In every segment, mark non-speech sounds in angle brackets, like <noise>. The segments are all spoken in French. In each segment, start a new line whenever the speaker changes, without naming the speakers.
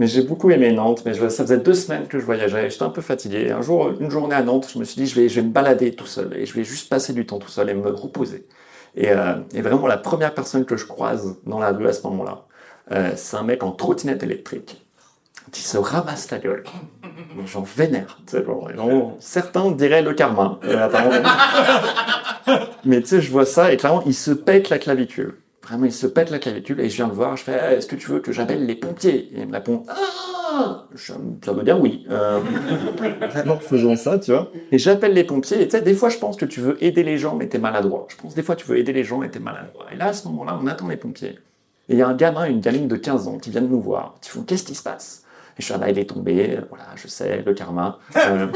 Mais j'ai beaucoup aimé Nantes, mais je, ça faisait deux semaines que je voyageais, j'étais un peu fatigué. Un jour, une journée à Nantes, je me suis dit, je vais, je vais me balader tout seul, et je vais juste passer du temps tout seul et me reposer. Et, euh, et vraiment, la première personne que je croise dans la rue à ce moment-là, euh, c'est un mec en trottinette électrique qui se ramasse la gueule. J'en vénère. genre, certains diraient le karma. euh, apparemment. <laughs> Mais tu sais, je vois ça et clairement, il se pète la clavicule. Vraiment, il se pète la clavicule et je viens le voir. Je fais, Eh, est-ce que tu veux que j'appelle les pompiers? Et il me répond, ah je- Ça veut dire oui. Euh, <laughs> faisons ça, tu vois. Et j'appelle les pompiers et tu sais, des fois, je pense que tu veux aider les gens, mais t'es maladroit. Je pense des fois, tu veux aider les gens, mais t'es maladroit. Et là, à ce moment-là, on attend les pompiers. Et il y a un gamin, une gamine de 15 ans qui viennent nous voir. Ils font, qu'est-ce qui se passe? Et je suis là, bah, il est tombé, voilà, je sais, le karma. Euh,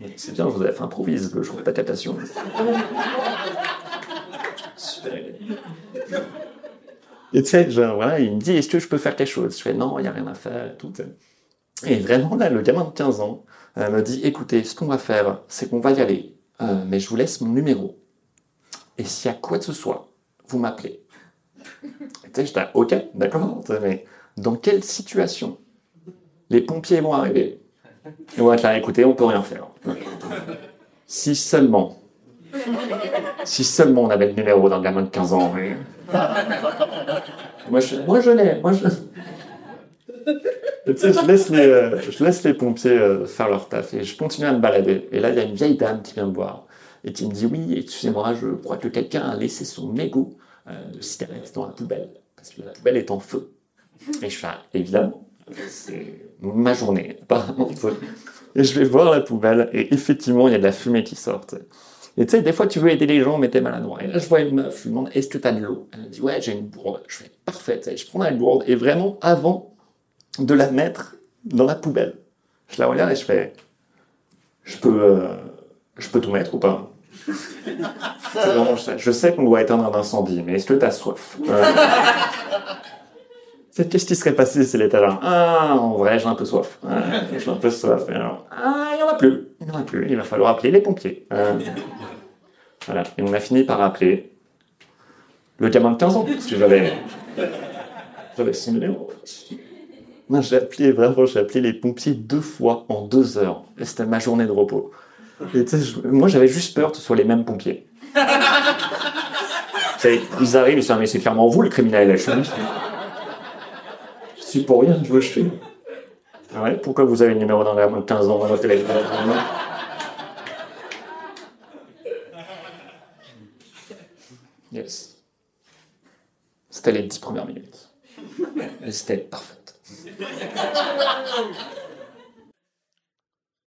et <laughs> <laughs> C'est bien, vous avez fait improvise le jour de ta captation. Et tu sais, genre, voilà, il me dit, est-ce que je peux faire quelque chose? Je fais, non, il n'y a rien à faire, tout. Et vraiment, là, le gamin de 15 ans euh, me dit, écoutez, ce qu'on va faire, c'est qu'on va y aller, euh, mais je vous laisse mon numéro. Et s'il y a quoi que ce soit, vous m'appelez. Et Tu sais, j'étais, ok, d'accord, mais dans quelle situation les pompiers vont arriver? Et on va être là, écoutez, on peut rien faire. Si seulement, si seulement on avait le numéro d'un gamin de 15 ans. mais- Moi, je, l'ai, moi, je... Tu sais, je laisse les, pompiers euh, faire leur taf et je continue à me balader. Et là, il y a une vieille dame qui vient me voir et qui me dit oui, excusez-moi, je crois que quelqu'un a laissé son mégot euh, de cigarette dans la poubelle parce que la poubelle est en feu. Et je fais ah, évidemment, c'est ma journée, apparemment. Et je vais voir la poubelle et effectivement, il y a de la fumée qui sort. Et tu sais, des fois, tu veux aider les gens, mais t'es maladroit. Et là, je vois une meuf, je lui demande, est-ce que t'as de l'eau? Elle me dit, ouais, j'ai une gourde. Je fais, parfait. Je prends la gourde et vraiment, avant de la mettre dans la poubelle, je la regarde et je fais, je peux, euh, je peux tout mettre ou pas? <laughs> Vraiment, je sais, qu'on doit éteindre un incendie, mais est-ce que t'as soif? Euh, <laughs> qu'est-ce qui serait passé si elle était là? Ah, en vrai, j'ai un peu soif. J'ai un peu soif. Et alors, ah, il n'y en a plus. Il n'y en a plus. Il va falloir appeler les pompiers. Euh, voilà. Et on a fini par appeler le gamin de 15 ans. Parce que j'avais, j'avais son numéro. Moi, j'ai appelé, vraiment, j'ai appelé les pompiers deux fois en deux heures. Et c'était ma journée de repos. Et moi, j'avais juste peur que ce soit les mêmes pompiers. <laughs> Ils arrivent, ils sont, mais c'est clairement vous le criminel. Je suis, je suis pour rien, je veux je fais. Ah ouais, pourquoi vous avez le numéro d'un gamin de 15 ans dans votre téléphone Yes. C'était les 10 premières minutes. C'était parfaite. <laughs>